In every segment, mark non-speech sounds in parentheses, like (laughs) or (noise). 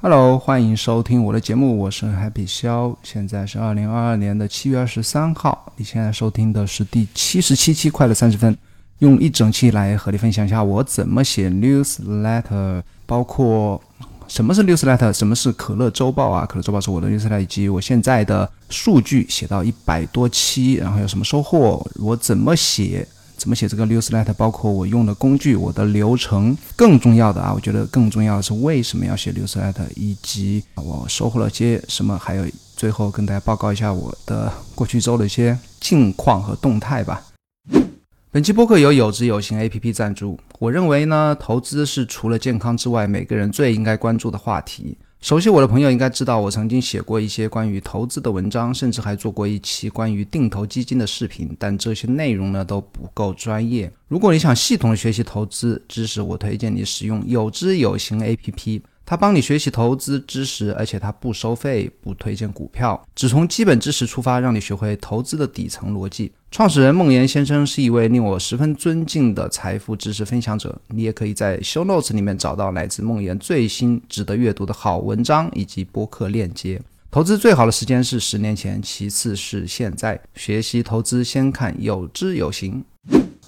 Hello，欢迎收听我的节目，我是 Happy 肖，现在是二零二二年的七月二十三号。你现在收听的是第七十七期快乐三十分，用一整期来和你分享一下我怎么写 newsletter，包括什么是 newsletter，什么是可乐周报啊？可乐周报是我的 newsletter，以及我现在的数据写到一百多期，然后有什么收获，我怎么写。怎么写这个 newsletter？包括我用的工具、我的流程。更重要的啊，我觉得更重要的是为什么要写 newsletter，以及我收获了些什么。还有最后跟大家报告一下我的过去周的一些近况和动态吧。本期播客由有知有行 APP 赞助。我认为呢，投资是除了健康之外，每个人最应该关注的话题。熟悉我的朋友应该知道，我曾经写过一些关于投资的文章，甚至还做过一期关于定投基金的视频。但这些内容呢都不够专业。如果你想系统学习投资知识，我推荐你使用有知有行 APP。它帮你学习投资知识，而且它不收费，不推荐股票，只从基本知识出发，让你学会投资的底层逻辑。创始人孟岩先生是一位令我十分尊敬的财富知识分享者。你也可以在 Show Notes 里面找到来自孟岩最新值得阅读的好文章以及播客链接。投资最好的时间是十年前，其次是现在。学习投资先看有知有行。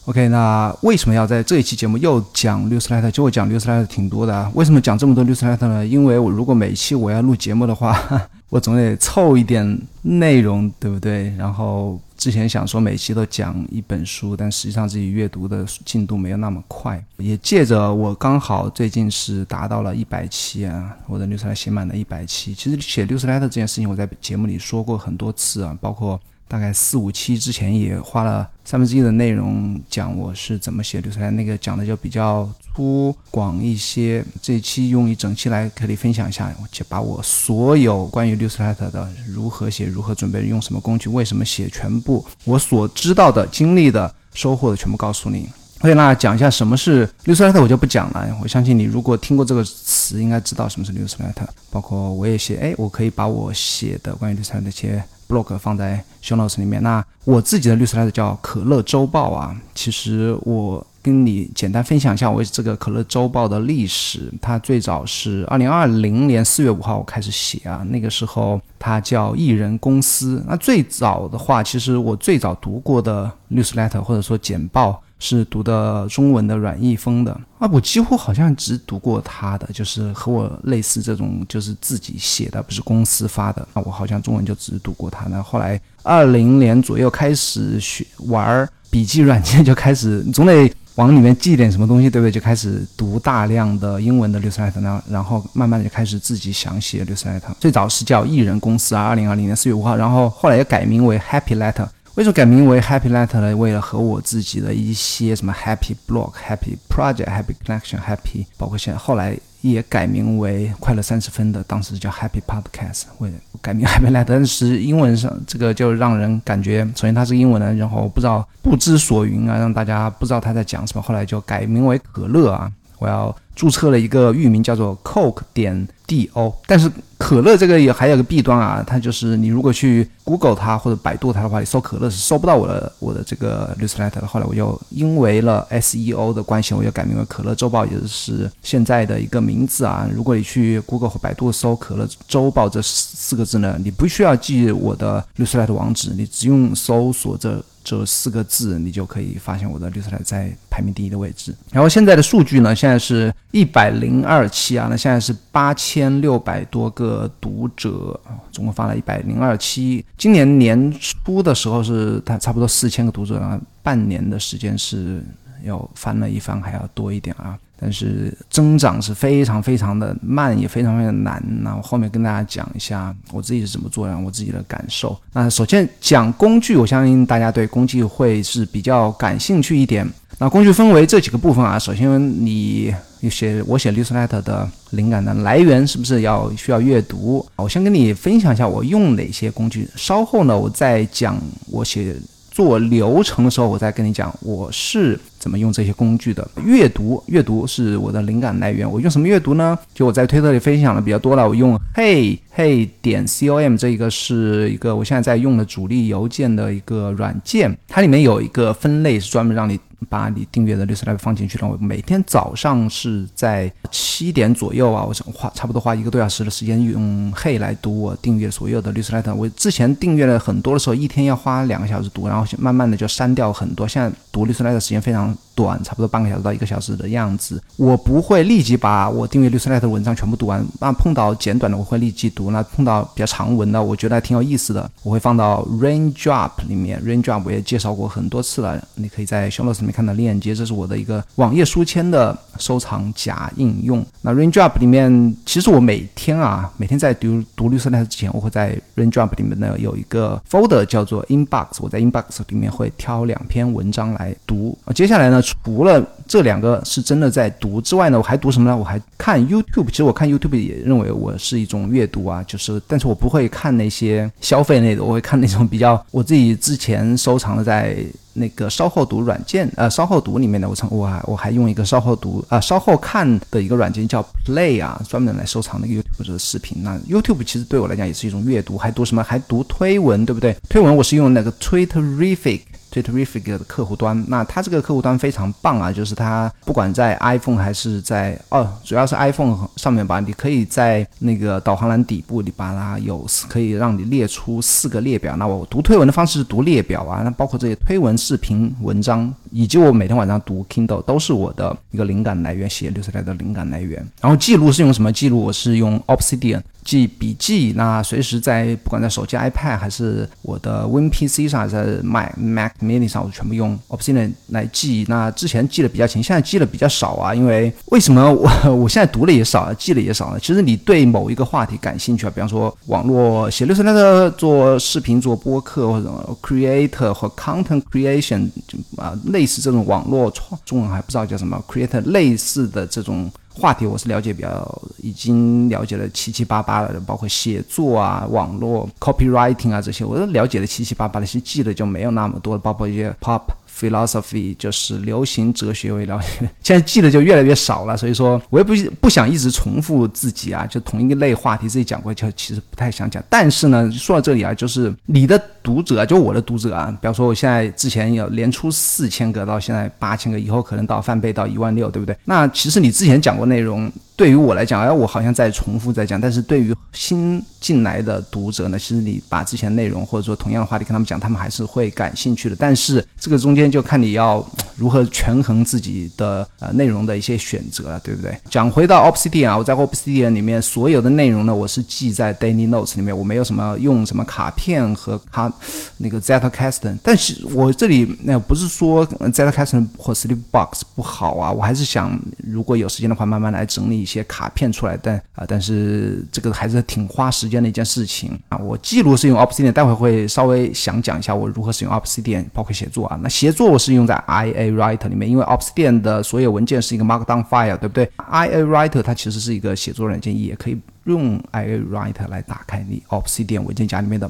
OK，那为什么要在这一期节目又讲 newsletter？就我讲 newsletter 挺多的。为什么讲这么多 newsletter 呢？因为我如果每期我要录节目的话，(laughs) 我总得凑一点内容，对不对？然后之前想说每期都讲一本书，但实际上自己阅读的进度没有那么快。也借着我刚好最近是达到了一百期啊，我的六十来写满了一百期。其实写六十来的这件事情，我在节目里说过很多次啊，包括。大概四五期之前也花了三分之一的内容讲我是怎么写出来，那个讲的就比较粗广一些。这一期用一整期来可以分享一下，就把我所有关于六色兰的如何写、如何准备、用什么工具、为什么写，全部我所知道的、经历的、收获的全部告诉你。OK，那讲一下什么是 newsletter，我就不讲了。我相信你如果听过这个词，应该知道什么是 newsletter。包括我也写，哎，我可以把我写的关于 newsletter 一些。Blog 放在 show notes 里面。那我自己的律师来的叫可乐周报啊。其实我跟你简单分享一下我这个可乐周报的历史。它最早是二零二零年四月五号我开始写啊。那个时候它叫艺人公司。那最早的话，其实我最早读过的律师 letter 或者说简报。是读的中文的阮义峰的啊，我几乎好像只读过他的，就是和我类似这种，就是自己写的，不是公司发的。那我好像中文就只读过他。那后来二零年左右开始学玩笔记软件，就开始总得往里面记点什么东西，对不对？就开始读大量的英文的 newsletter，然后慢慢的就开始自己想写 newsletter。最早是叫艺人公司啊，二零二零年四月五号，然后后来又改名为 Happy Letter。为什么改名为 Happy Letter 呢？为了和我自己的一些什么 Happy Blog、Happy Project、Happy Connection、Happy，包括现在后来也改名为快乐三十分的，当时叫 Happy Podcast。为了改名 (laughs) Happy Letter，但是英文上这个就让人感觉，首先它是英文的，然后不知道不知所云啊，让大家不知道他在讲什么。后来就改名为可乐啊，我要注册了一个域名叫做 Coke 点 do，但是。可乐这个也还有个弊端啊，它就是你如果去 Google 它或者百度它的话，你搜可乐是搜不到我的我的这个 newsletter 的。后来我就因为了 SEO 的关系，我就改名为可乐周报，也就是现在的一个名字啊。如果你去 Google 或百度搜可乐周报这四四个字呢，你不需要记我的 newsletter 网址，你只用搜索这。这四个字，你就可以发现我的绿色台在排名第一的位置。然后现在的数据呢，现在是一百零二期啊，那现在是八千六百多个读者啊，总共发了一百零二期。今年年初的时候是它差不多四千个读者啊，半年的时间是要翻了一番还要多一点啊。但是增长是非常非常的慢，也非常非常难。那我后面跟大家讲一下我自己是怎么做的，我自己的感受。那首先讲工具，我相信大家对工具会是比较感兴趣一点。那工具分为这几个部分啊。首先你写我写 newsletter 的灵感的来源是不是要需要阅读？我先跟你分享一下我用哪些工具。稍后呢，我再讲我写作流程的时候，我再跟你讲我是。怎么用这些工具的。阅读，阅读是我的灵感来源。我用什么阅读呢？就我在推特里分享的比较多了。我用 Hey Hey 点 com 这一个是一个我现在在用的主力邮件的一个软件，它里面有一个分类是专门让你。把你订阅的律师来放进去了。我每天早上是在七点左右啊，我花差不多花一个多小时的时间用 Hey 来读我订阅所有的律师 letter。我之前订阅了很多的时候，一天要花两个小时读，然后慢慢的就删掉很多。现在读律师 letter 时间非常短，差不多半个小时到一个小时的样子。我不会立即把我订阅律师 letter 的文章全部读完，那碰到简短的我会立即读，那碰到比较长文的，我觉得还挺有意思的，我会放到 Raindrop 里面。Raindrop 我也介绍过很多次了，你可以在 show notes 里面看到链接，这是我的一个网页书签的收藏夹应用。那 Raindrop 里面，其实我每天啊，每天在读读律师 letter 之前，我会在 Raindrop 里面呢有一个 folder 叫做 Inbox，我在 Inbox 里面会挑两篇文章来读。接下来来呢，除了这两个是真的在读之外呢，我还读什么呢？我还看 YouTube。其实我看 YouTube 也认为我是一种阅读啊，就是，但是我不会看那些消费类的，我会看那种比较我自己之前收藏的在那个稍后读软件，呃，稍后读里面的，我曾我还我还用一个稍后读啊，稍后看的一个软件叫 Play 啊，专门来收藏那个 YouTube 的视频。那 YouTube 其实对我来讲也是一种阅读，还读什么？还读推文，对不对？推文我是用那个 Twitterific。Twitterific 的客户端，那它这个客户端非常棒啊，就是它不管在 iPhone 还是在哦，主要是 iPhone 上面吧，你可以在那个导航栏底部，你把它有可以让你列出四个列表。那我读推文的方式是读列表啊，那包括这些推文、视频、文章，以及我每天晚上读 Kindle 都是我的一个灵感来源，写六十来的灵感来源。然后记录是用什么记录？我是用 Obsidian。记笔记，那随时在不管在手机、iPad 还是我的 WinPC 上，还是 Mac Mac Mini 上，我全部用 Obsidian 来记。那之前记的比较勤，现在记的比较少啊。因为为什么 (laughs) 我我现在读的也少，记的也少呢？其实你对某一个话题感兴趣啊，比方说网络写六十那个做视频、做播客或者 Creator 或 Content Creation 啊，类似这种网络创，中文还不知道叫什么 Creator 类似的这种。话题我是了解比较，已经了解了七七八八了，包括写作啊、网络 copywriting 啊这些，我都了解的七七八八的，其实记得就没有那么多，包括一些 pop。philosophy 就是流行哲学为了解，现在记得就越来越少了，所以说我也不不想一直重复自己啊，就同一类话题自己讲过，就其实不太想讲。但是呢，说到这里啊，就是你的读者，就我的读者啊，比方说我现在之前有连出四千个，到现在八千个，以后可能到翻倍到一万六，对不对？那其实你之前讲过内容。对于我来讲，哎，我好像在重复在讲，但是对于新进来的读者呢，其实你把之前内容或者说同样的话题跟他们讲，他们还是会感兴趣的。但是这个中间就看你要如何权衡自己的呃内容的一些选择了，对不对？讲回到 Obsidian 啊，我在 Obsidian 里面所有的内容呢，我是记在 Daily Notes 里面，我没有什么用什么卡片和卡那个 Zettelkasten。但是我这里那不是说 Zettelkasten 或 Sleepbox 不好啊，我还是想如果有时间的话，慢慢来整理一。些卡片出来，但啊，但是这个还是挺花时间的一件事情啊。我记录是用 Obsidian，待会会稍微想讲一下我如何使用 Obsidian，包括写作啊。那写作我是用在 IA Writer 里面，因为 Obsidian 的所有文件是一个 Markdown file，对不对？IA Writer 它其实是一个写作软件，也可以用 i Writer 来打开你 Obsidian 文件夹里面的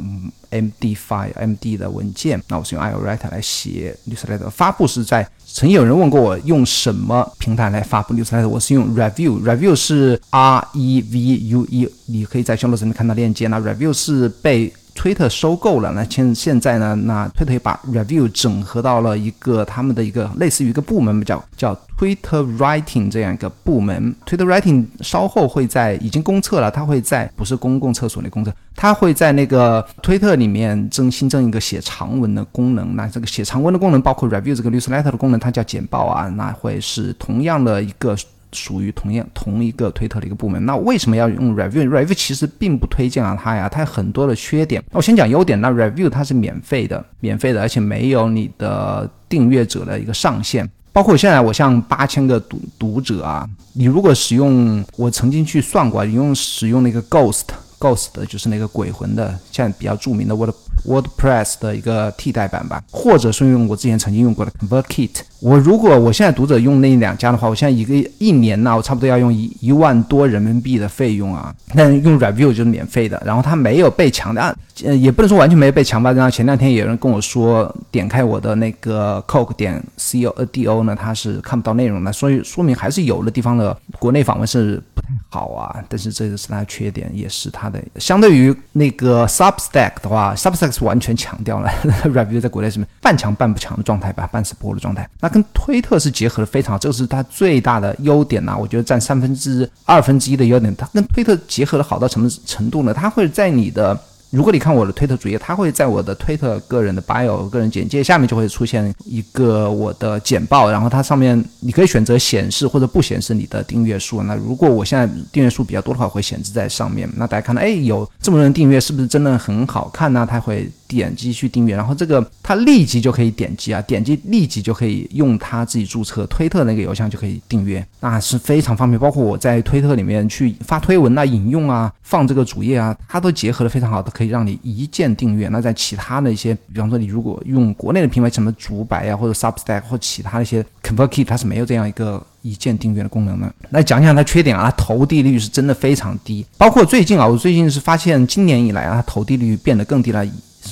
MD file、MD 的文件。那我是用 i Writer 来写 newsletter，发布是在。曾经有人问过我用什么平台来发布 newsletter，我是用 Review，Review 是 R E V U E，你可以在小 notes 里看到链接。那 Review 是被推特收购了，那现现在呢，那推特也把 Review 整合到了一个他们的一个类似于一个部门，叫叫 Twitter Writing 这样一个部门。Twitter Writing 稍后会在已经公测了，它会在不是公共厕所内公测，它会在那个推特里面增新增一个写长文的功能。那这个写长文的功能包括 Review 这个 Newsletter 的功能，它叫简报啊，那会是同样的一个。属于同样同一个推特的一个部门，那为什么要用 Review？Review 其实并不推荐啊，它呀，它有很多的缺点。那我先讲优点，那 Review 它是免费的，免费的，而且没有你的订阅者的一个上限。包括现在我像八千个读读者啊，你如果使用，我曾经去算过，你用使用那个 Ghost，Ghost 就是那个鬼魂的，现在比较著名的 Word WordPress 的一个替代版吧，或者是用我之前曾经用过的 ConvertKit。我如果我现在读者用那两家的话，我现在一个一年呢，我差不多要用一一万多人民币的费用啊。但用 Review 就是免费的，然后它没有被强大，呃，也不能说完全没有被强吧。然后前两天有人跟我说，点开我的那个 Coke 点 C O D O 呢，它是看不到内容的，所以说明还是有的地方的国内访问是不太好啊。但是这个是它的缺点，也是它的相对于那个 Substack 的话，Substack 是完全强调了 Review 在国内什么半强半不强的状态吧，半死不活的状态。那跟推特是结合的非常好，这个是它最大的优点呐。我觉得占三分之二分之一的优点，它跟推特结合的好到什么程度呢？它会在你的。如果你看我的推特主页，它会在我的推特个人的 bio 个人简介下面就会出现一个我的简报，然后它上面你可以选择显示或者不显示你的订阅数。那如果我现在订阅数比较多的话，会显示在上面。那大家看到，哎，有这么多人订阅，是不是真的很好看呢？它会。点击去订阅，然后这个他立即就可以点击啊，点击立即就可以用他自己注册推特那个邮箱就可以订阅，那是非常方便。包括我在推特里面去发推文啊、引用啊、放这个主页啊，它都结合的非常好都，可以让你一键订阅。那在其他的一些，比方说你如果用国内的平台，什么竹白啊或者 Substack 或其他的一些 ConvertKit，它是没有这样一个。一键订阅的功能呢？来讲讲它缺点啊，投递率是真的非常低。包括最近啊，我最近是发现今年以来啊，它投递率变得更低了。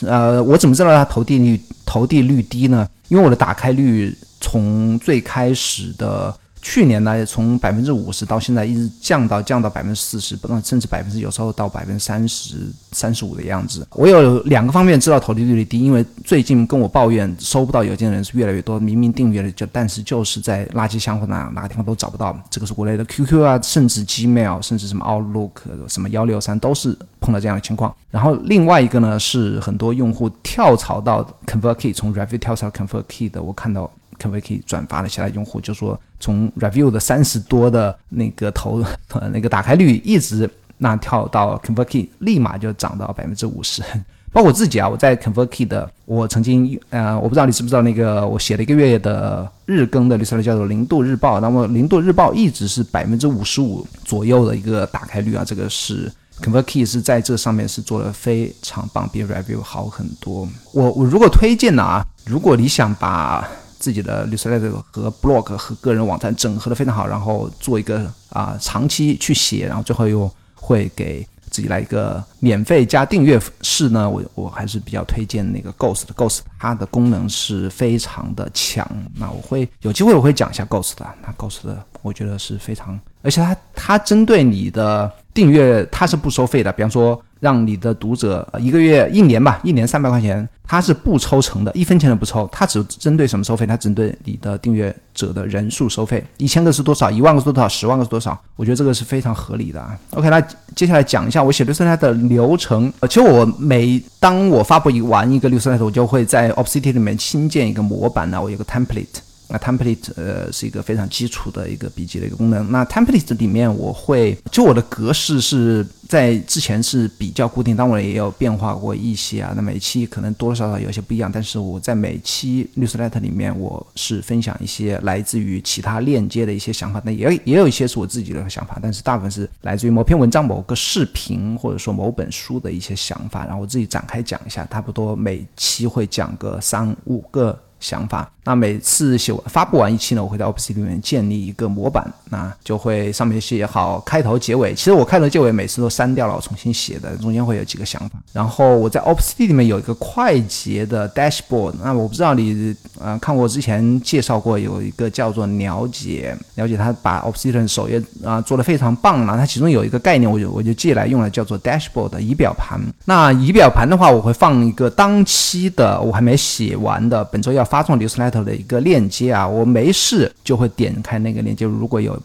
呃，我怎么知道它投递率投递率低呢？因为我的打开率从最开始的。去年呢，从百分之五十到现在一直降到降到百分之四十，不，甚至百分之有时候到百分之三十三十五的样子。我有两个方面知道投递率低，因为最近跟我抱怨收不到邮件的人是越来越多，明明订阅了就，但是就是在垃圾箱或哪哪个地方都找不到。这个是国内的 QQ 啊，甚至 Gmail，甚至什么 Outlook，什么幺六三都是碰到这样的情况。然后另外一个呢，是很多用户跳槽到 ConvertKit，从 Review 跳槽 ConvertKit 的，我看到。可不可以转发了？其他用户就说，从 review 的三十多的那个投 (laughs) 那个打开率，一直那跳到 ConvertKit，立马就涨到百分之五十。(laughs) 包括我自己啊，我在 ConvertKit 的，我曾经呃，我不知道你知不知道那个我写了一个月的日更的绿色的叫做零度日报，那么零度日报一直是百分之五十五左右的一个打开率啊，这个是 ConvertKit 是在这上面是做的非常棒，比 review 好很多。我我如果推荐的啊，如果你想把自己的 newsletter 和 blog 和个人网站整合的非常好，然后做一个啊长期去写，然后最后又会给自己来一个免费加订阅式呢，我我还是比较推荐那个 Ghost，Ghost 它的功能是非常的强，那我会有机会我会讲一下 Ghost 的，那 Ghost 的我觉得是非常，而且它它针对你的订阅它是不收费的，比方说。让你的读者一个月、一年吧，一年三百块钱，它是不抽成的，一分钱都不抽。它只针对什么收费？它针对你的订阅者的人数收费。一千个是多少？一万个是多少？十万个是多少？我觉得这个是非常合理的啊。OK，那接下来讲一下我写绿色带的流程。呃，其实我每当我发布一完一个绿色带，我就会在 Obsidian 里面新建一个模板呢，我有个 template。那 template 呃是一个非常基础的一个笔记的一个功能。那 template 里面我会就我的格式是在之前是比较固定，当然也有变化过一些啊。那每期可能多多少少有些不一样，但是我在每期 newsletter 里面我是分享一些来自于其他链接的一些想法，那也也有一些是我自己的想法，但是大部分是来自于某篇文章、某个视频或者说某本书的一些想法，然后我自己展开讲一下，差不多每期会讲个三五个。想法，那每次写发布完一期呢，我会在 OPSC 里面建立一个模板，那就会上面写好开头、结尾。其实我开头、结尾每次都删掉了，我重新写的，中间会有几个想法。然后我在 OPSC 里面有一个快捷的 Dashboard，那我不知道你呃看过之前介绍过有一个叫做了解了解，他把 OPSC 首页啊做的非常棒了。它其中有一个概念，我就我就借来用了，叫做 Dashboard 仪表盘。那仪表盘的话，我会放一个当期的我还没写完的本周要。发送 newsletter 的一个链接啊，我没事就会点开那个链接。如果有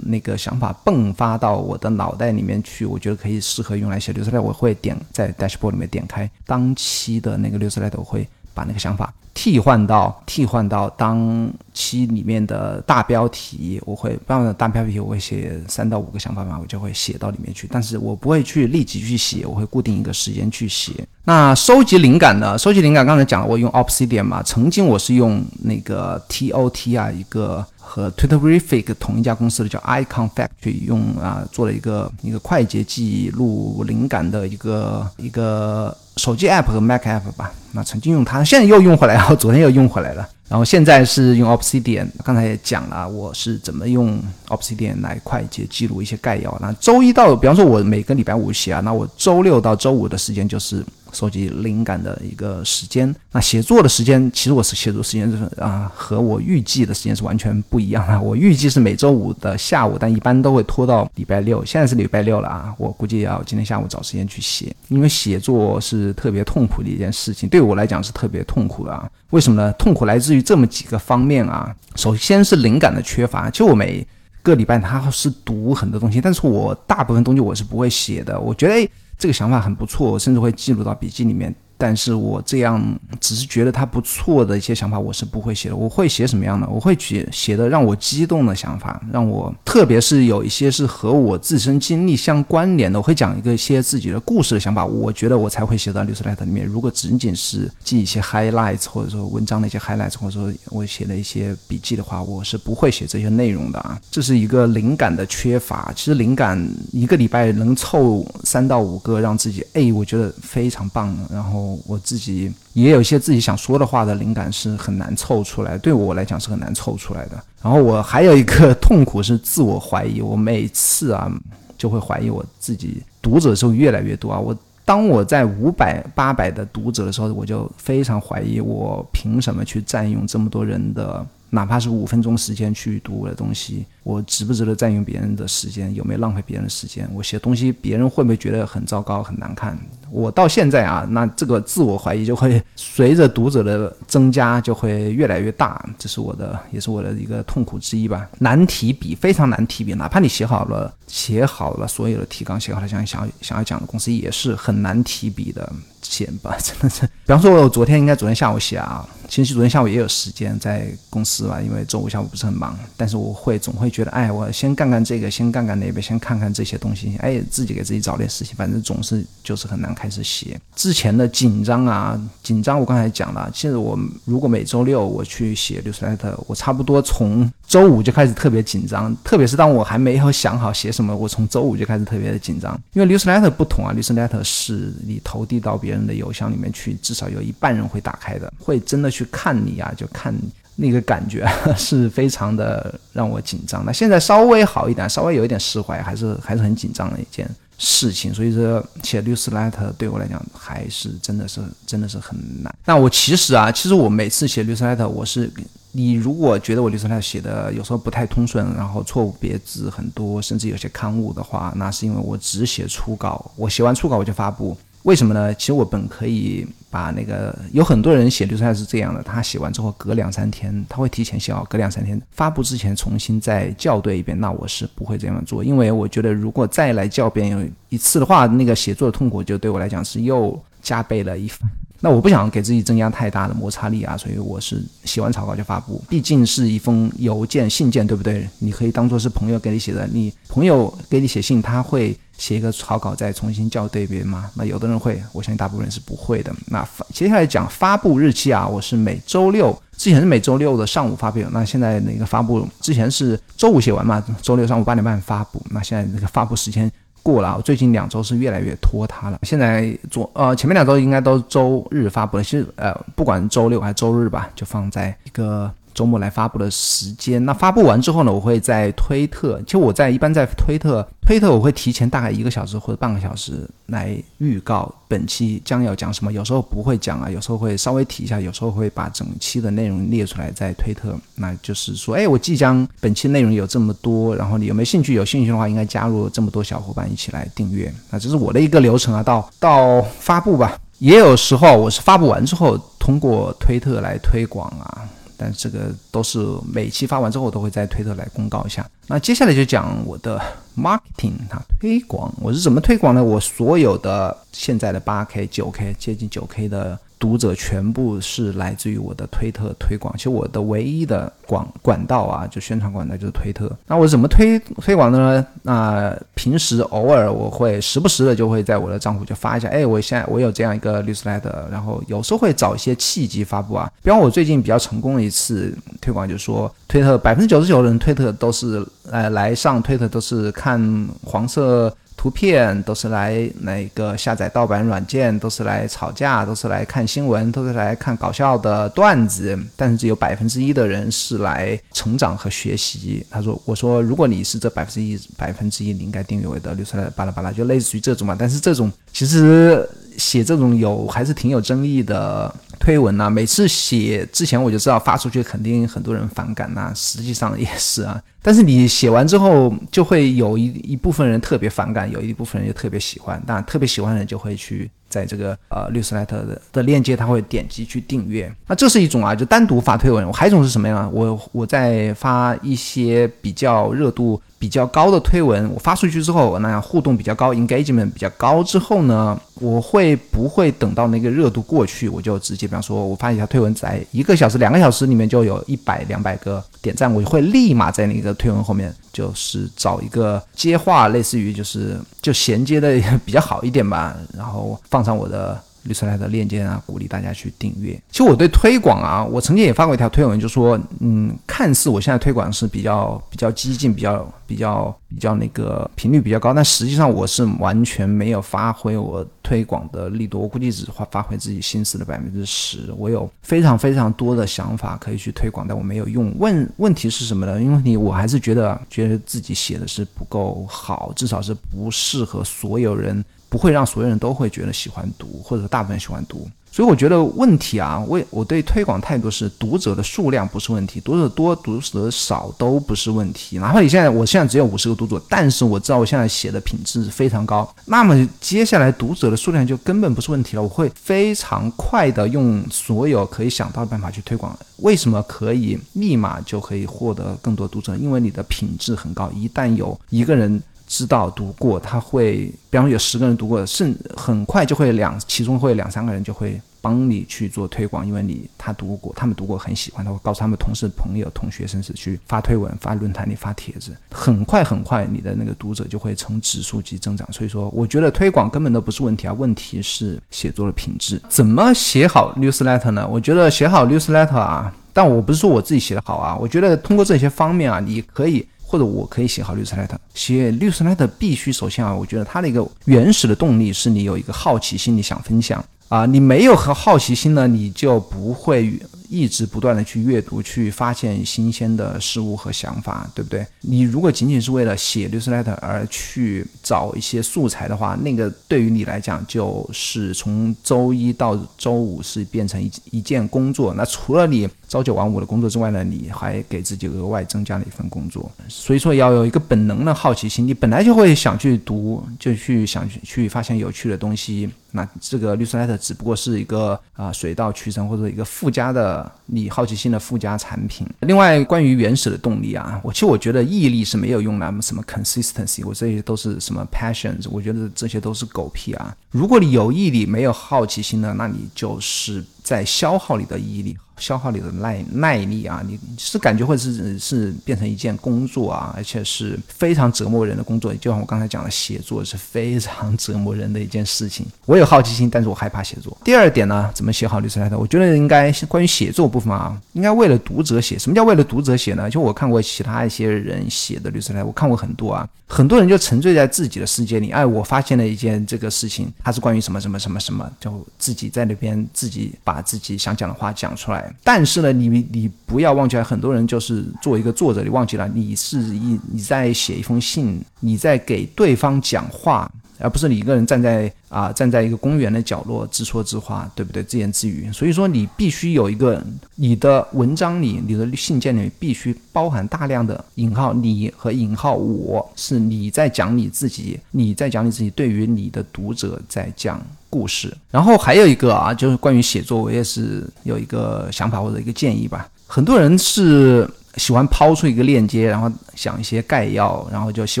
那个想法迸发到我的脑袋里面去，我觉得可以适合用来写 newsletter，我会点在 dashboard 里面点开当期的那个 newsletter，我会把那个想法。替换到替换到当期里面的大标题，我会不然大标题我会写三到五个想法嘛，我就会写到里面去。但是我不会去立即去写，我会固定一个时间去写。那收集灵感呢？收集灵感刚才讲了，我用 Obsidian 嘛，曾经我是用那个 TOT 啊，一个和 Twitterific 同一家公司的叫 Icon Factory 用啊做了一个一个快捷记录灵感的一个一个手机 app 和 Mac app 吧。那曾经用它，现在又用回来，然后昨天又用回来了。然后现在是用 Obsidian，刚才也讲了我是怎么用 Obsidian 来快捷记录一些概要。那周一到，比方说我每个礼拜五写啊，那我周六到周五的时间就是。收集灵感的一个时间，那写作的时间，其实我是写作时间就是啊，和我预计的时间是完全不一样的。(laughs) 我预计是每周五的下午，但一般都会拖到礼拜六。现在是礼拜六了啊，我估计要今天下午找时间去写，因为写作是特别痛苦的一件事情，对我来讲是特别痛苦的啊。为什么呢？痛苦来自于这么几个方面啊。首先是灵感的缺乏，就我每个礼拜他是读很多东西，但是我大部分东西我是不会写的。我觉得。这个想法很不错，我甚至会记录到笔记里面。但是我这样只是觉得他不错的一些想法，我是不会写的。我会写什么样的？我会写写的让我激动的想法，让我特别是有一些是和我自身经历相关联的，我会讲一个一些自己的故事的想法。我觉得我才会写到 newsletter 里面。如果仅仅是记一些 highlights，或者说文章的一些 highlights，或者说我写的一些笔记的话，我是不会写这些内容的啊。这是一个灵感的缺乏。其实灵感一个礼拜能凑三到五个，让自己哎，我觉得非常棒。然后。我自己也有一些自己想说的话的灵感是很难凑出来，对我来讲是很难凑出来的。然后我还有一个痛苦是自我怀疑，我每次啊就会怀疑我自己读者数越来越多啊。我当我在五百八百的读者的时候，我就非常怀疑我凭什么去占用这么多人的。哪怕是五分钟时间去读我的东西，我值不值得占用别人的时间？有没有浪费别人的时间？我写东西，别人会不会觉得很糟糕、很难看？我到现在啊，那这个自我怀疑就会随着读者的增加就会越来越大，这是我的，也是我的一个痛苦之一吧。难提笔，非常难提笔，哪怕你写好了，写好了所有的提纲，写好了想想想要讲的公司，也是很难提笔的。写吧，(laughs) 真的是。比方说，我昨天应该昨天下午写啊，其实昨天下午也有时间在公司吧，因为周五下午不是很忙。但是我会总会觉得，哎，我先干干这个，先干干那边，先看看这些东西，哎，自己给自己找点事情，反正总是就是很难开始写。之前的紧张啊，紧张，我刚才讲了，其实我如果每周六我去写六十 letter，我差不多从周五就开始特别紧张，特别是当我还没有想好写什么，我从周五就开始特别的紧张，因为 newsletter 不同啊，newsletter 是你投递到别人的邮箱里面去，至少有一半人会打开的，会真的去看你啊，就看那个感觉 (laughs) 是非常的让我紧张。那现在稍微好一点，稍微有一点释怀，还是还是很紧张的一件事情。所以说写 newsletter 对我来讲还是真的是真的是很难。那我其实啊，其实我每次写 newsletter 我是。你如果觉得我六十 letter 写的有时候不太通顺，然后错误别字很多，甚至有些刊物的话，那是因为我只写初稿，我写完初稿我就发布。为什么呢？其实我本可以把那个有很多人写六十 letter 是这样的，他写完之后隔两三天，他会提前写好，隔两三天发布之前重新再校对一遍。那我是不会这样做，因为我觉得如果再来校遍一次的话，那个写作的痛苦就对我来讲是又加倍了一番。那我不想给自己增加太大的摩擦力啊，所以我是写完草稿就发布。毕竟是一封邮件、信件，对不对？你可以当做是朋友给你写的。你朋友给你写信，他会写一个草稿再重新校对别吗？那有的人会，我相信大部分人是不会的。那接下来讲发布日期啊，我是每周六，之前是每周六的上午发布，那现在那个发布之前是周五写完嘛，周六上午八点半发布。那现在那个发布时间。过了，我最近两周是越来越拖沓了。现在做呃前面两周应该都周日发布了，其实呃不管周六还是周日吧，就放在一个。周末来发布的时间，那发布完之后呢，我会在推特，其实我在一般在推特，推特我会提前大概一个小时或者半个小时来预告本期将要讲什么，有时候不会讲啊，有时候会稍微提一下，有时候会把整期的内容列出来在推特，那就是说，哎，我即将本期内容有这么多，然后你有没有兴趣？有兴趣的话，应该加入这么多小伙伴一起来订阅，那这是我的一个流程啊，到到发布吧，也有时候我是发布完之后通过推特来推广啊。但这个都是每期发完之后都会在推特来公告一下。那接下来就讲我的 marketing 啊，推广，我是怎么推广的？我所有的现在的八 K、九 K、接近九 K 的读者全部是来自于我的推特推广。其实我的唯一的广管道啊，就宣传管道就是推特。那我怎么推推广的呢？那平时偶尔我会时不时的就会在我的账户就发一下，哎，我现在我有这样一个 newsletter，然后有时候会找一些契机发布啊。比方我最近比较成功的一次推广，就是说推特百分之九十九的人推特都是呃来上推特都是看黄色。图片都是来那个下载盗版软件，都是来吵架，都是来看新闻，都是来看搞笑的段子。但是只有百分之一的人是来成长和学习。他说：“我说，如果你是这百分之一，百分之一，你应该定义为的六出来巴拉巴拉，就类似于这种嘛。但是这种其实写这种有还是挺有争议的。”推文呐，每次写之前我就知道发出去肯定很多人反感呐，实际上也是啊。但是你写完之后，就会有一一部分人特别反感，有一部分人就特别喜欢。当然，特别喜欢的人就会去在这个呃律师莱特的的链接，他会点击去订阅。那这是一种啊，就单独发推文。还有一种是什么呀？我我在发一些比较热度。比较高的推文，我发出去之后，那样互动比较高，engagement 比较高之后呢，我会不会等到那个热度过去，我就直接，比方说，我发一条推文，在一个小时、两个小时里面就有一百、两百个点赞，我就会立马在那个推文后面，就是找一个接话，类似于就是就衔接的比较好一点吧，然后放上我的。绿色来的链接啊，鼓励大家去订阅。其实我对推广啊，我曾经也发过一条推文，就说，嗯，看似我现在推广是比较比较激进，比较比较比较那个频率比较高，但实际上我是完全没有发挥我推广的力度，我估计只发发挥自己心思的百分之十。我有非常非常多的想法可以去推广，但我没有用。问问题是什么呢？因为你我还是觉得觉得自己写的是不够好，至少是不适合所有人。不会让所有人都会觉得喜欢读，或者大部分喜欢读，所以我觉得问题啊，我我对推广态度是读者的数量不是问题，读者多读者少都不是问题。哪怕你现在我现在只有五十个读者，但是我知道我现在写的品质非常高，那么接下来读者的数量就根本不是问题了。我会非常快的用所有可以想到的办法去推广。为什么可以立马就可以获得更多读者？因为你的品质很高，一旦有一个人。知道读过，他会，比方说有十个人读过，甚很快就会两，其中会有两三个人就会帮你去做推广，因为你他读过，他们读过很喜欢，他会告诉他们同事、朋友、同学，甚至去发推文、发论坛里发帖子，很快很快，你的那个读者就会呈指数级增长。所以说，我觉得推广根本都不是问题啊，问题是写作的品质。怎么写好 newsletter 呢？我觉得写好 newsletter 啊，但我不是说我自己写的好啊，我觉得通过这些方面啊，你可以。或者我可以写好绿色 letter，写绿色 letter 必须首先啊，我觉得它的一个原始的动力是你有一个好奇心，你想分享啊，你没有和好奇心呢，你就不会。一直不断的去阅读，去发现新鲜的事物和想法，对不对？你如果仅仅是为了写 newsletter 而去找一些素材的话，那个对于你来讲就是从周一到周五是变成一一件工作。那除了你朝九晚五的工作之外呢，你还给自己额外增加了一份工作。所以说要有一个本能的好奇心，你本来就会想去读，就去想去去发现有趣的东西。那这个绿色 letter 只不过是一个啊水到渠成或者一个附加的你好奇心的附加产品。另外，关于原始的动力啊，我其实我觉得毅力是没有用的，什么 consistency，我这些都是什么 passions，我觉得这些都是狗屁啊。如果你有毅力，没有好奇心呢，那你就是在消耗你的毅力。消耗你的耐耐力啊，你是感觉会是是变成一件工作啊，而且是非常折磨人的工作。就像我刚才讲的，写作是非常折磨人的一件事情。我有好奇心，但是我害怕写作。第二点呢，怎么写好律师来的？我觉得应该关于写作部分啊，应该为了读者写。什么叫为了读者写呢？就我看过其他一些人写的律师来，我看过很多啊，很多人就沉醉在自己的世界里。哎，我发现了一件这个事情，它是关于什么什么什么什么，就自己在那边自己把把自己想讲的话讲出来。但是呢，你你不要忘记了，很多人就是作为一个作者，你忘记了你是一你在写一封信，你在给对方讲话，而不是你一个人站在啊站在一个公园的角落自说自话，对不对？自言自语。所以说，你必须有一个你的文章里，你的信件里必须包含大量的引号你和引号我是你在讲你自己，你在讲你自己，对于你的读者在讲。故事，然后还有一个啊，就是关于写作，我也是有一个想法或者一个建议吧。很多人是喜欢抛出一个链接，然后想一些概要，然后就希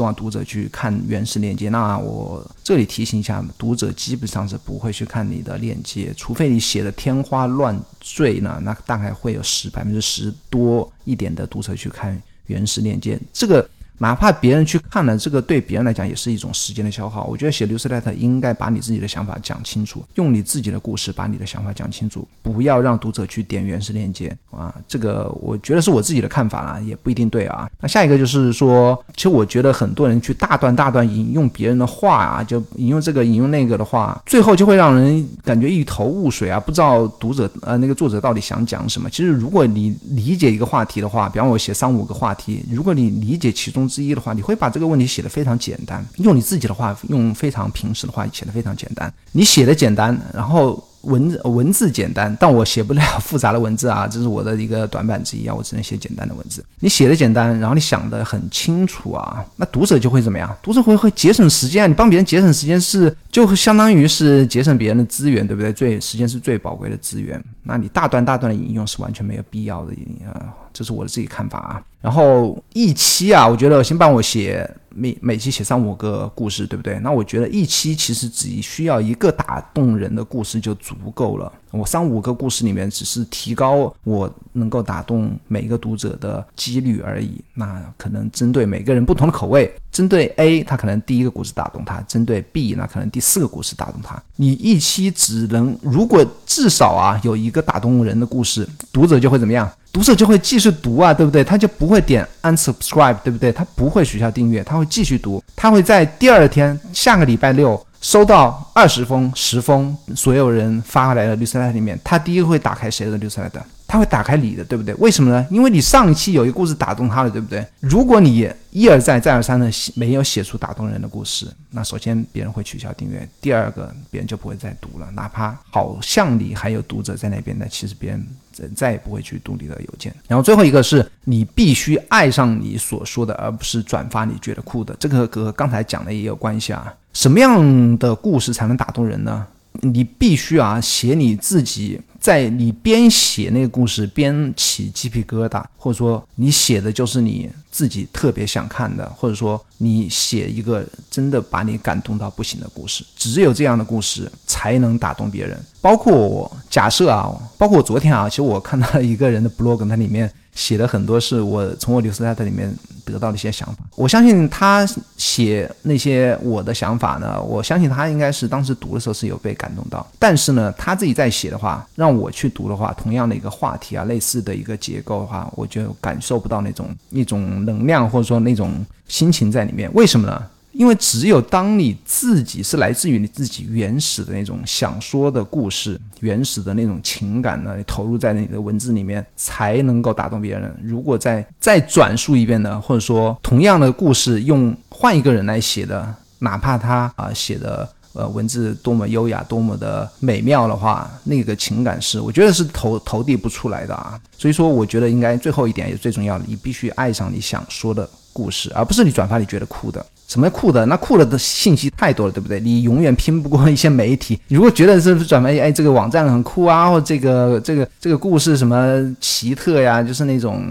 望读者去看原始链接。那我这里提醒一下，读者基本上是不会去看你的链接，除非你写的天花乱坠呢，那大概会有十百分之十多一点的读者去看原始链接。这个。哪怕别人去看了，这个对别人来讲也是一种时间的消耗。我觉得写 newsletter 应该把你自己的想法讲清楚，用你自己的故事把你的想法讲清楚，不要让读者去点原始链接啊。这个我觉得是我自己的看法啦，也不一定对啊。那下一个就是说，其实我觉得很多人去大段大段引用别人的话啊，就引用这个引用那个的话，最后就会让人感觉一头雾水啊，不知道读者呃那个作者到底想讲什么。其实如果你理解一个话题的话，比方我写三五个话题，如果你理解其中。之一的话，你会把这个问题写得非常简单，用你自己的话，用非常平时的话写得非常简单。你写的简单，然后。文字文字简单，但我写不了复杂的文字啊，这是我的一个短板之一啊，我只能写简单的文字。你写的简单，然后你想的很清楚啊，那读者就会怎么样？读者会会节省时间啊，你帮别人节省时间是就相当于是节省别人的资源，对不对？最时间是最宝贵的资源，那你大段大段的引用是完全没有必要的啊，这是我的自己看法啊。然后一期啊，我觉得先帮我写。每每期写三五个故事，对不对？那我觉得一期其实只需要一个打动人的故事就足够了。我三五个故事里面，只是提高我能够打动每一个读者的几率而已。那可能针对每个人不同的口味，针对 A，他可能第一个故事打动他；针对 B，那可能第四个故事打动他。你一期只能，如果至少啊有一个打动人的故事，读者就会怎么样？读者就会继续读啊，对不对？他就不会点 unsubscribe，对不对？他不会取消订阅，他会继续读。他会在第二天，下个礼拜六收到二十封、十封所有人发来的绿色 letter 里面，他第一个会打开谁的绿色 letter？他会打开你的，对不对？为什么呢？因为你上一期有一个故事打动他了，对不对？如果你一而再、再而三的没有写出打动人的故事，那首先别人会取消订阅，第二个别人就不会再读了。哪怕好像你还有读者在那边的，其实别人再也不会去读你的邮件。然后最后一个是你必须爱上你所说的，而不是转发你觉得酷的。这个和刚才讲的也有关系啊。什么样的故事才能打动人呢？你必须啊写你自己。在你边写那个故事边起鸡皮疙瘩，或者说你写的就是你自己特别想看的，或者说你写一个真的把你感动到不行的故事，只有这样的故事才能打动别人。包括我假设啊，包括我昨天啊，其实我看到一个人的 blog，它里面。写的很多是我从我刘斯莱特里面得到的一些想法。我相信他写那些我的想法呢，我相信他应该是当时读的时候是有被感动到。但是呢，他自己在写的话，让我去读的话，同样的一个话题啊，类似的一个结构的话，我就感受不到那种一种能量或者说那种心情在里面。为什么呢？因为只有当你自己是来自于你自己原始的那种想说的故事、原始的那种情感呢，你投入在你的文字里面，才能够打动别人。如果再再转述一遍呢，或者说同样的故事用换一个人来写的，哪怕他啊写的呃文字多么优雅、多么的美妙的话，那个情感是我觉得是投投递不出来的啊。所以说，我觉得应该最后一点也最重要的，你必须爱上你想说的故事，而不是你转发你觉得酷的。什么酷的？那酷的的信息太多了，对不对？你永远拼不过一些媒体。你如果觉得是转发，哎，这个网站很酷啊，或这个这个这个故事什么奇特呀，就是那种，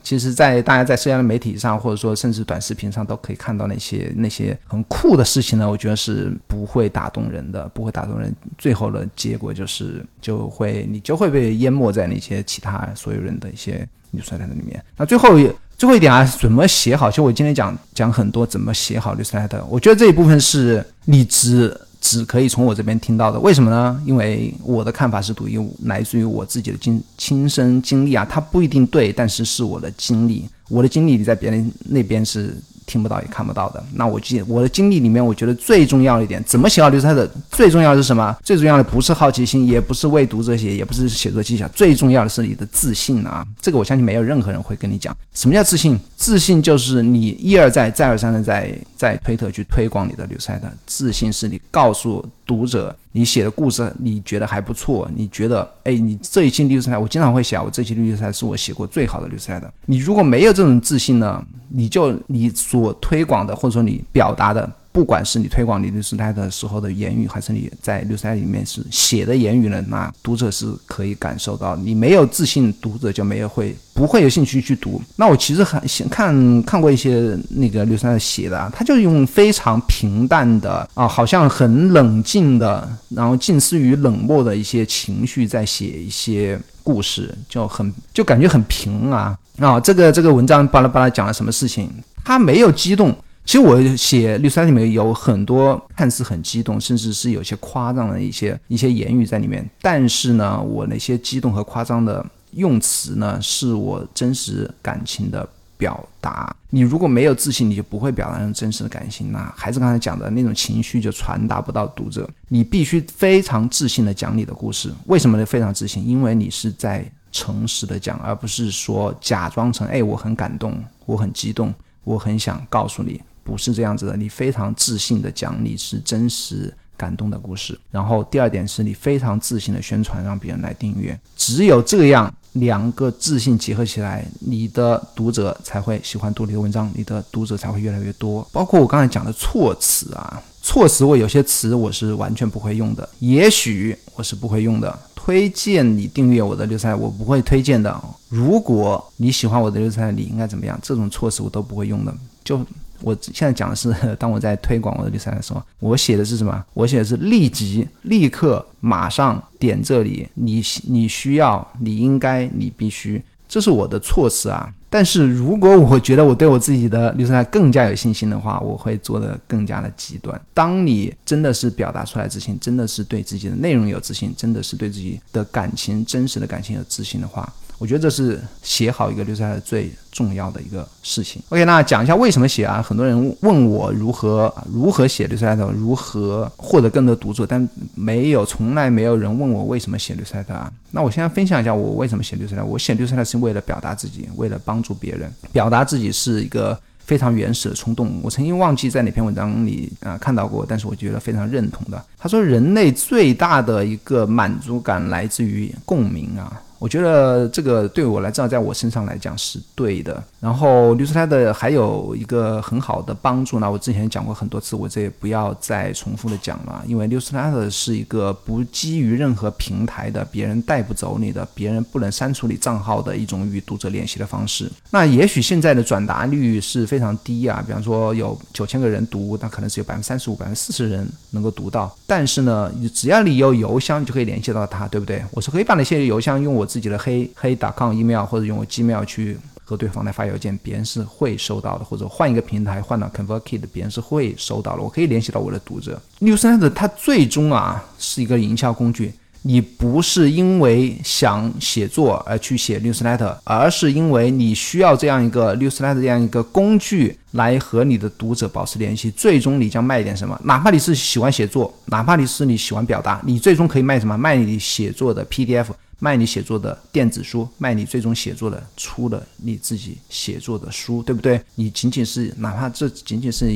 其实，在大家在社交媒体上，或者说甚至短视频上，都可以看到那些那些很酷的事情呢。我觉得是不会打动人的，不会打动人。最后的结果就是就会你就会被淹没在那些其他所有人的一些你衰在里面。那最后。(laughs) 最后一点啊，怎么写好？其实我今天讲讲很多怎么写好 newsletter。我觉得这一部分是你只只可以从我这边听到的。为什么呢？因为我的看法是独一无来自于我自己的经亲身经历啊，它不一定对，但是是我的经历。我的经历你在别人那边是。听不到也看不到的，那我记我的经历里面，我觉得最重要一点，怎么写好流菜的？最重要的是什么？最重要的不是好奇心，也不是为读者写，也不是写作技巧，最重要的是你的自信啊！这个我相信没有任何人会跟你讲。什么叫自信？自信就是你一而再、再而三的在在推特去推广你的流菜的。自信是你告诉读者。你写的故事你觉得还不错？你觉得哎，你这一期律师赛，我经常会写，我这期律师赛是我写过最好的律师赛的。你如果没有这种自信呢，你就你所推广的或者说你表达的不管是你推广你律师台的时候的言语，还是你在 newsletter 里面是写的言语呢，那读者是可以感受到。你没有自信，读者就没有会不会有兴趣去读。那我其实很看看过一些那个 newsletter 写的啊，他就用非常平淡的啊，好像很冷静的，然后近似于冷漠的一些情绪在写一些故事，就很就感觉很平啊啊，这个这个文章巴拉巴拉讲了什么事情，他没有激动。其实我写绿色里面有很多看似很激动，甚至是有些夸张的一些一些言语在里面。但是呢，我那些激动和夸张的用词呢，是我真实感情的表达。你如果没有自信，你就不会表达那种真实的感情。那还是刚才讲的那种情绪就传达不到读者。你必须非常自信的讲你的故事。为什么呢？非常自信，因为你是在诚实的讲，而不是说假装成哎我很感动，我很激动，我很想告诉你。不是这样子的，你非常自信的讲你是真实感动的故事。然后第二点是你非常自信的宣传，让别人来订阅。只有这样两个自信结合起来，你的读者才会喜欢读你的文章，你的读者才会越来越多。包括我刚才讲的措辞啊，措辞我有些词我是完全不会用的，也许我是不会用的。推荐你订阅我的六三，我不会推荐的。如果你喜欢我的六三，你应该怎么样？这种措辞我都不会用的，就。我现在讲的是，(laughs) 当我在推广我的比赛的时候，我写的是什么？我写的是立即、立刻、马上点这里，你你需要，你应该，你必须，这是我的措辞啊。但是如果我觉得我对我自己的比赛更加有信心的话，我会做的更加的极端。当你真的是表达出来自信，真的是对自己的内容有自信，真的是对自己的感情、真实的感情有自信的话。我觉得这是写好一个绿色最重要的一个事情。OK，那讲一下为什么写啊？很多人问我如何如何写六塞特如何获得更多读者，但没有，从来没有人问我为什么写六塞特啊。那我现在分享一下我为什么写六塞特。我写六塞特是为了表达自己，为了帮助别人。表达自己是一个非常原始的冲动。我曾经忘记在哪篇文章里啊看到过，但是我觉得非常认同的。他说，人类最大的一个满足感来自于共鸣啊。我觉得这个对我来，至少在我身上来讲是对的。然后绿色它的还有一个很好的帮助呢，我之前讲过很多次，我这也不要再重复的讲了。因为 Newsletter 是一个不基于任何平台的，别人带不走你的，别人不能删除你账号的一种与读者联系的方式。那也许现在的转达率是非常低啊，比方说有九千个人读，那可能只有百分之三十五、百分之四十人能够读到。但是呢，只要你有邮箱，你就可以联系到他，对不对？我是可以把那些邮箱用我。自己的黑黑打 com email 或者用 gmail 去和对方来发邮件，别人是会收到的。或者换一个平台换到 ConvertKit，别人是会收到的。我可以联系到我的读者。Newsletter 它最终啊是一个营销工具。你不是因为想写作而去写 newsletter，而是因为你需要这样一个 newsletter 这样一个工具来和你的读者保持联系。最终你将卖点什么？哪怕你是喜欢写作，哪怕你是你喜欢表达，你最终可以卖什么？卖你写作的 PDF，卖你写作的电子书，卖你最终写作的出了你自己写作的书，对不对？你仅仅是哪怕这仅仅是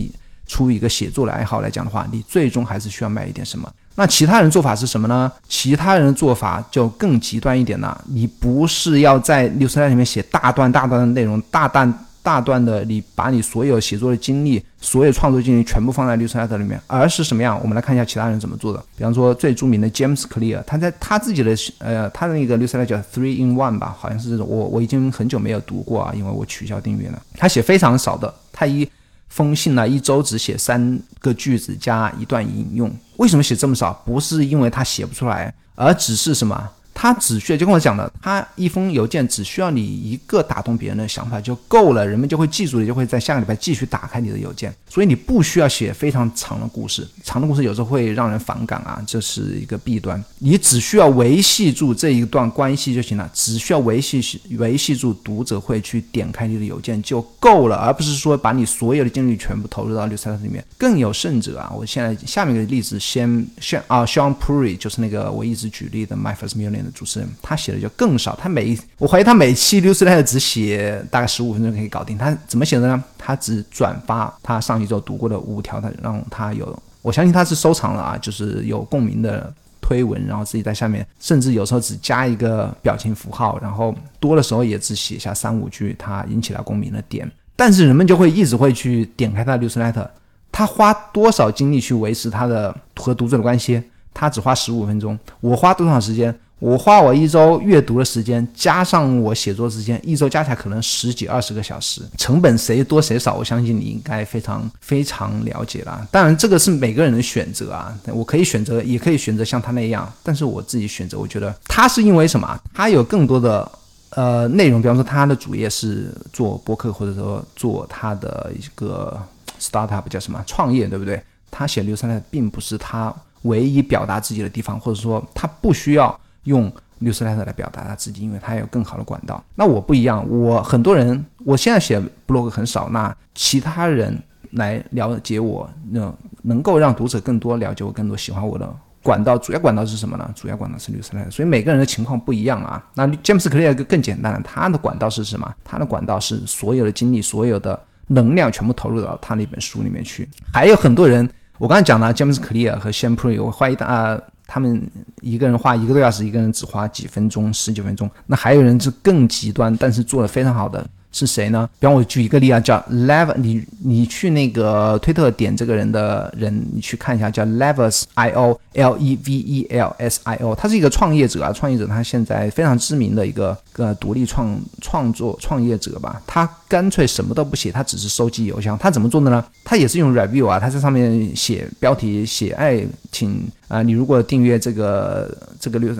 出一个写作的爱好来讲的话，你最终还是需要卖一点什么。那其他人做法是什么呢？其他人做法就更极端一点了。你不是要在六十 r 里面写大段大段的内容，大段大段的，你把你所有写作的经历、所有创作经历全部放在 Newsletter 里面，而是什么样？我们来看一下其他人怎么做的。比方说最著名的 James Clear，他在他自己的呃他的那个 Newsletter 叫 Three in One 吧，好像是这种。我我已经很久没有读过啊，因为我取消订阅了。他写非常少的，他一。封信呢，一周只写三个句子加一段引用，为什么写这么少？不是因为他写不出来，而只是什么？他只需要就跟我讲的，他一封邮件只需要你一个打动别人的想法就够了，人们就会记住你，就会在下个礼拜继续打开你的邮件。所以你不需要写非常长的故事，长的故事有时候会让人反感啊，这是一个弊端。你只需要维系住这一段关系就行了，只需要维系维系住读者会去点开你的邮件就够了，而不是说把你所有的精力全部投入到 Newsletter 里面。更有甚者啊，我现在下面一个例子先先啊，Sean Puri 就是那个我一直举例的 My First Million 的。主持人他写的就更少，他每我怀疑他每期 newsletter 只写大概十五分钟可以搞定。他怎么写的呢？他只转发他上一周读过的五条，他让他有，我相信他是收藏了啊，就是有共鸣的推文，然后自己在下面，甚至有时候只加一个表情符号，然后多的时候也只写下三五句他引起了共鸣的点。但是人们就会一直会去点开他的 newsletter。他花多少精力去维持他的和读者的关系？他只花十五分钟，我花多长时间？我花我一周阅读的时间加上我写作时间，一周加起来可能十几二十个小时，成本谁多谁少，我相信你应该非常非常了解了。当然，这个是每个人的选择啊，我可以选择，也可以选择像他那样，但是我自己选择，我觉得他是因为什么？他有更多的呃内容，比方说他的主业是做播客，或者说做他的一个 startup 叫什么创业，对不对？他写六三代并不是他。唯一表达自己的地方，或者说他不需要用六十来特来表达他自己，因为他有更好的管道。那我不一样，我很多人，我现在写 blog 很少，那其他人来了解我，那能够让读者更多了解我、更多喜欢我的管道，主要管道是什么呢？主要管道是六十来特。所以每个人的情况不一样啊。那詹姆斯·克利尔更简单了，他的管道是什么？他的管道是所有的精力、所有的能量全部投入到他那本书里面去。还有很多人。我刚才讲了，詹姆斯·克利尔和 Shane Pry，我怀疑大，他们一个人画一个多小时，一个人只花几分钟、十几分钟。那还有人是更极端，但是做的非常好的。是谁呢？比方我举一个例啊，叫 Lev，你你去那个推特点这个人的人，你去看一下，叫 Levels I O L E V E L S I O，他是一个创业者啊，创业者他现在非常知名的一个个独立创创作创业者吧，他干脆什么都不写，他只是收集邮箱，他怎么做的呢？他也是用 Review 啊，他在上面写标题写爱，请。啊，你如果订阅这个这个六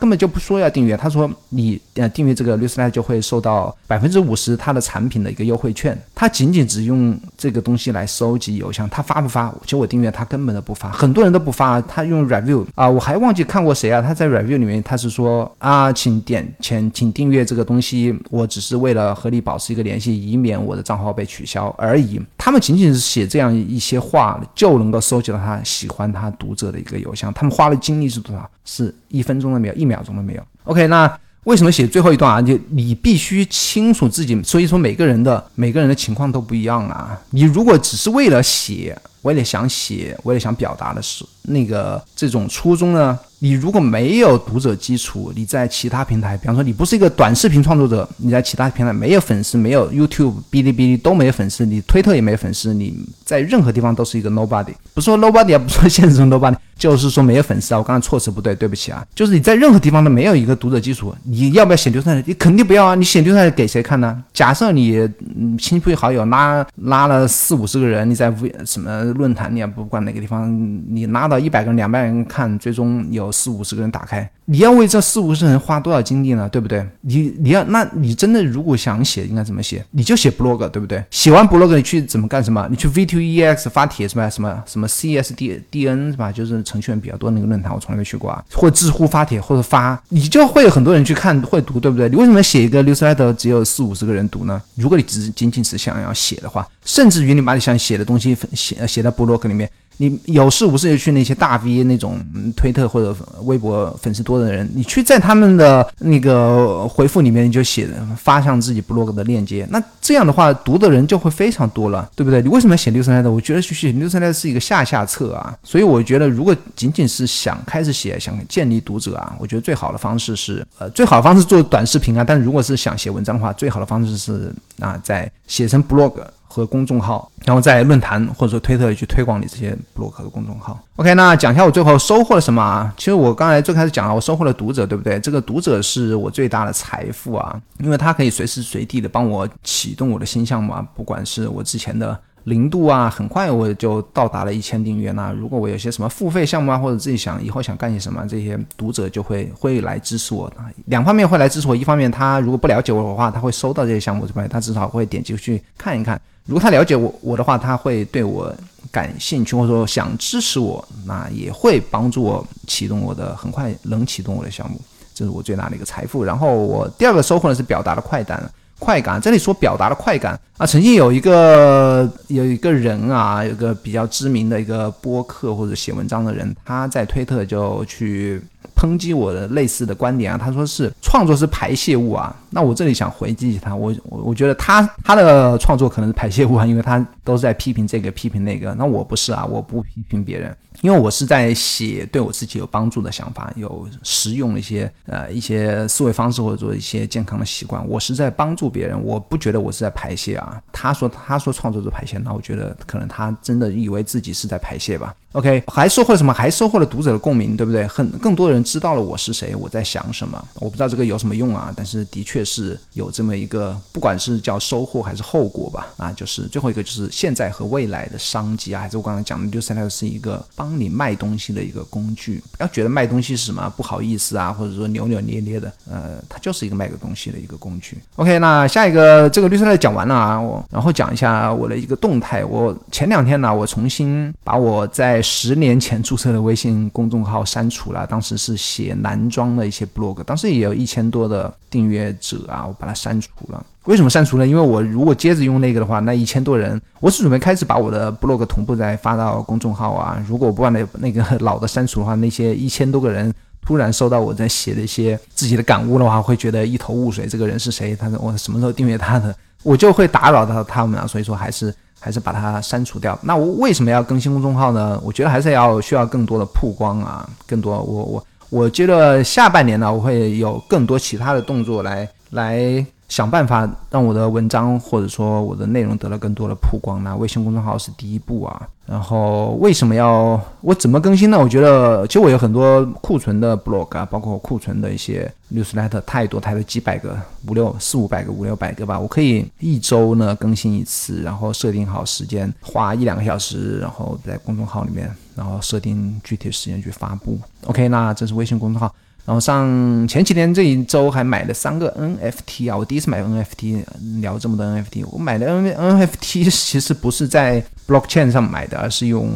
根本就不说要订阅，他说你呃订阅这个六十来就会受到百分之五十他的产品的一个优惠券。他仅仅只用这个东西来收集邮箱，他发不发？其实我订阅他根本都不发，很多人都不发。他用 review 啊，我还忘记看过谁啊？他在 review 里面他是说啊，请点钱，请订阅这个东西，我只是为了和你保持一个联系，以免我的账号被取消而已。他们仅仅是写这样一些话，就能够收集到他喜欢他读者的一个邮。箱他们花的精力是多少？是一分钟都没有，一秒钟都没有。OK，那为什么写最后一段啊？就你必须清楚自己，所以说每个人的每个人的情况都不一样啊。你如果只是为了写，为了想写，为了想表达的是那个这种初衷呢？你如果没有读者基础，你在其他平台，比方说你不是一个短视频创作者，你在其他平台没有粉丝，没有 YouTube、哔哩哔哩都没有粉丝，你推特也没有粉丝，你在任何地方都是一个 nobody。不是说 nobody 啊，不说现实中 nobody，就是说没有粉丝啊。我刚才措辞不对，对不起啊。就是你在任何地方都没有一个读者基础，你要不要写流传？你肯定不要啊。你写流传给谁看呢？假设你亲朋好友拉拉了四五十个人，你在什么论坛，你也不管哪个地方，你拉到一百个人、两百人看，最终有。四五十个人打开，你要为这四五十人花多少精力呢？对不对？你你要，那你真的如果想写，应该怎么写？你就写 blog，对不对？写完 blog，你去怎么干什么？你去 V2EX 发帖是吧？什么什么 CSDDN 是吧？就是程序员比较多那个论坛，我从来没去过啊。或知乎发帖或者发，你就会有很多人去看，会读，对不对？你为什么写一个 newsletter 只有四五十个人读呢？如果你只仅仅只想要写的话，甚至于你把你想写的东西写写到 blog 里面。你有事无事就去那些大 V 那种推特或者微博粉丝多的人，你去在他们的那个回复里面就写发向自己 blog 的链接，那这样的话读的人就会非常多了，对不对？你为什么要写六十来的？我觉得去写六十来是一个下下策啊，所以我觉得如果仅仅是想开始写，想建立读者啊，我觉得最好的方式是呃最好的方式做短视频啊，但如果是想写文章的话，最好的方式是啊在写成 blog。和公众号，然后在论坛或者说推特去推广你这些博客的公众号。OK，那讲一下我最后收获了什么啊？其实我刚才最开始讲了，我收获了读者，对不对？这个读者是我最大的财富啊，因为他可以随时随地的帮我启动我的新项目啊，不管是我之前的。零度啊，很快我就到达了一千订阅。那如果我有些什么付费项目啊，或者自己想以后想干些什么，这些读者就会会来支持我。两方面会来支持我，一方面他如果不了解我的话，他会收到这些项目，这边？他至少会点击去看一看。如果他了解我我的话，他会对我感兴趣，或者说想支持我，那也会帮助我启动我的，很快能启动我的项目。这是我最大的一个财富。然后我第二个收获呢是表达的快感。快感，这里所表达的快感啊，曾经有一个有一个人啊，有个比较知名的一个播客或者写文章的人，他在推特就去抨击我的类似的观点啊，他说是创作是排泄物啊，那我这里想回击他，我我我觉得他他的创作可能是排泄物啊，因为他都是在批评这个批评那个，那我不是啊，我不批评别人。因为我是在写对我自己有帮助的想法，有实用的一些呃一些思维方式或者说一些健康的习惯，我是在帮助别人，我不觉得我是在排泄啊。他说他说创作者排泄，那我觉得可能他真的以为自己是在排泄吧。OK，还收获了什么？还收获了读者的共鸣，对不对？很更多人知道了我是谁，我在想什么。我不知道这个有什么用啊，但是的确是有这么一个，不管是叫收获还是后果吧。啊，就是最后一个就是现在和未来的商机啊，还是我刚才讲的，就是它是一个帮你卖东西的一个工具。不要觉得卖东西是什么不好意思啊，或者说扭扭捏捏的，呃，它就是一个卖个东西的一个工具。OK，那下一个这个绿色带讲完了啊，我然后讲一下我的一个动态。我前两天呢，我重新把我在十年前注册的微信公众号删除了，当时是写男装的一些 blog，当时也有一千多的订阅者啊，我把它删除了。为什么删除呢？因为我如果接着用那个的话，那一千多人，我是准备开始把我的 blog 同步再发到公众号啊。如果我不把那那个老的删除的话，那些一千多个人突然收到我在写的一些自己的感悟的话，会觉得一头雾水。这个人是谁？他我什么时候订阅他的？我就会打扰到他们啊。所以说还是。还是把它删除掉。那我为什么要更新公众号呢？我觉得还是要需要更多的曝光啊，更多。我我我觉得下半年呢，我会有更多其他的动作来来。想办法让我的文章或者说我的内容得到更多的曝光。那微信公众号是第一步啊。然后为什么要我怎么更新呢？我觉得其实我有很多库存的 blog 啊，包括库存的一些 newsletter 太多太多几百个五六四五百个五六百个吧。我可以一周呢更新一次，然后设定好时间，花一两个小时，然后在公众号里面，然后设定具体时间去发布。OK，那这是微信公众号。然后上前几天这一周还买了三个 NFT 啊，我第一次买 NFT，聊这么多 NFT，我买的 N NFT 其实不是在 Blockchain 上买的，而是用。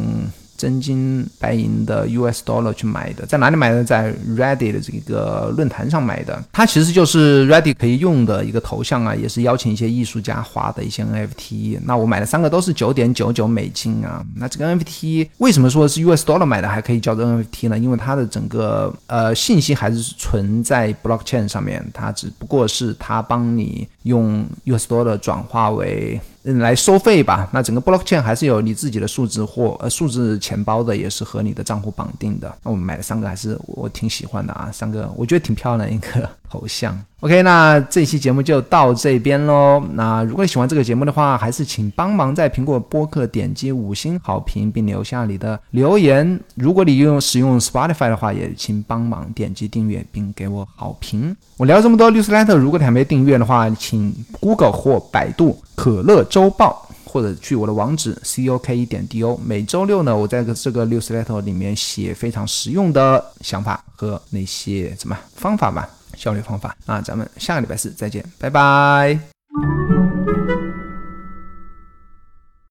真金白银的 US dollar 去买的，在哪里买的？在 Reddit 的这个论坛上买的。它其实就是 Reddit 可以用的一个头像啊，也是邀请一些艺术家画的一些 NFT。那我买的三个，都是九点九九美金啊。那这个 NFT 为什么说是 US dollar 买的还可以叫做 NFT 呢？因为它的整个呃信息还是存在 Blockchain 上面，它只不过是它帮你用 US dollar 转化为。来收费吧，那整个 blockchain 还是有你自己的数字货呃数字钱包的，也是和你的账户绑定的。那我们买了三个，还是我挺喜欢的啊，三个我觉得挺漂亮一个头像。OK，那这期节目就到这边喽。那如果你喜欢这个节目的话，还是请帮忙在苹果播客点击五星好评，并留下你的留言。如果你用使用 Spotify 的话，也请帮忙点击订阅并给我好评。我聊这么多 newsletter，如果你还没订阅的话，请 Google 或百度可乐周报，或者去我的网址 c o k 点 d o。每周六呢，我在这个 newsletter 里面写非常实用的想法和那些什么方法吧。效率方法，那咱们下个礼拜四再见，拜拜。